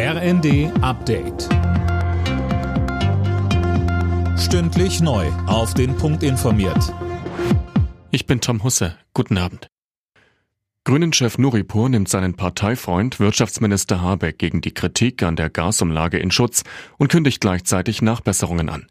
RND Update. Stündlich neu. Auf den Punkt informiert. Ich bin Tom Husse. Guten Abend. Grünen-Chef Nuripur nimmt seinen Parteifreund Wirtschaftsminister Habeck gegen die Kritik an der Gasumlage in Schutz und kündigt gleichzeitig Nachbesserungen an.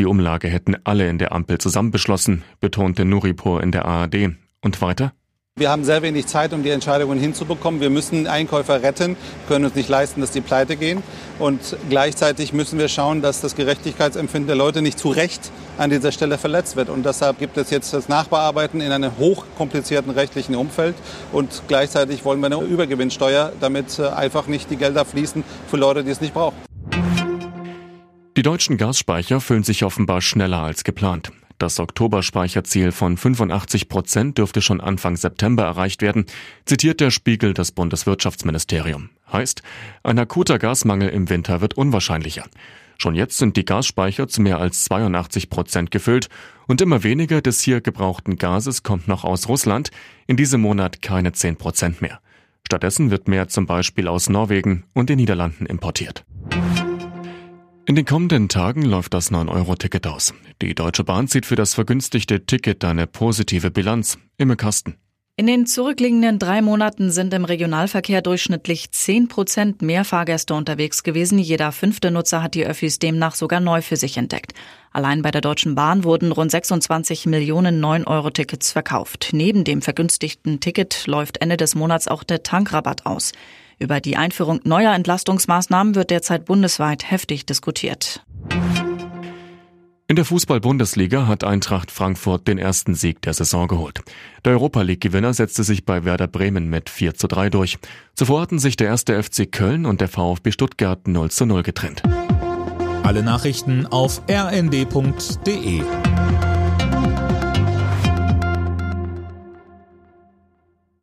Die Umlage hätten alle in der Ampel zusammen beschlossen, betonte Nuripur in der ARD. Und weiter? Wir haben sehr wenig Zeit, um die Entscheidungen hinzubekommen. Wir müssen Einkäufer retten, können uns nicht leisten, dass die pleite gehen. Und gleichzeitig müssen wir schauen, dass das Gerechtigkeitsempfinden der Leute nicht zu Recht an dieser Stelle verletzt wird. Und deshalb gibt es jetzt das Nachbearbeiten in einem hochkomplizierten rechtlichen Umfeld. Und gleichzeitig wollen wir eine Übergewinnsteuer, damit äh, einfach nicht die Gelder fließen für Leute, die es nicht brauchen. Die deutschen Gasspeicher füllen sich offenbar schneller als geplant. Das Oktoberspeicherziel von 85 Prozent dürfte schon Anfang September erreicht werden, zitiert der Spiegel das Bundeswirtschaftsministerium. Heißt, ein akuter Gasmangel im Winter wird unwahrscheinlicher. Schon jetzt sind die Gasspeicher zu mehr als 82 Prozent gefüllt und immer weniger des hier gebrauchten Gases kommt noch aus Russland, in diesem Monat keine 10 Prozent mehr. Stattdessen wird mehr zum Beispiel aus Norwegen und den Niederlanden importiert. In den kommenden Tagen läuft das 9-Euro-Ticket aus. Die Deutsche Bahn zieht für das vergünstigte Ticket eine positive Bilanz. Imme Kasten. In den zurückliegenden drei Monaten sind im Regionalverkehr durchschnittlich 10 Prozent mehr Fahrgäste unterwegs gewesen. Jeder fünfte Nutzer hat die Öffis demnach sogar neu für sich entdeckt. Allein bei der Deutschen Bahn wurden rund 26 Millionen 9-Euro-Tickets verkauft. Neben dem vergünstigten Ticket läuft Ende des Monats auch der Tankrabatt aus. Über die Einführung neuer Entlastungsmaßnahmen wird derzeit bundesweit heftig diskutiert. In der Fußball-Bundesliga hat Eintracht Frankfurt den ersten Sieg der Saison geholt. Der Europa League-Gewinner setzte sich bei Werder Bremen mit 4 zu 3 durch. Zuvor hatten sich der erste FC Köln und der VfB Stuttgart 0 zu 0 getrennt. Alle Nachrichten auf rnd.de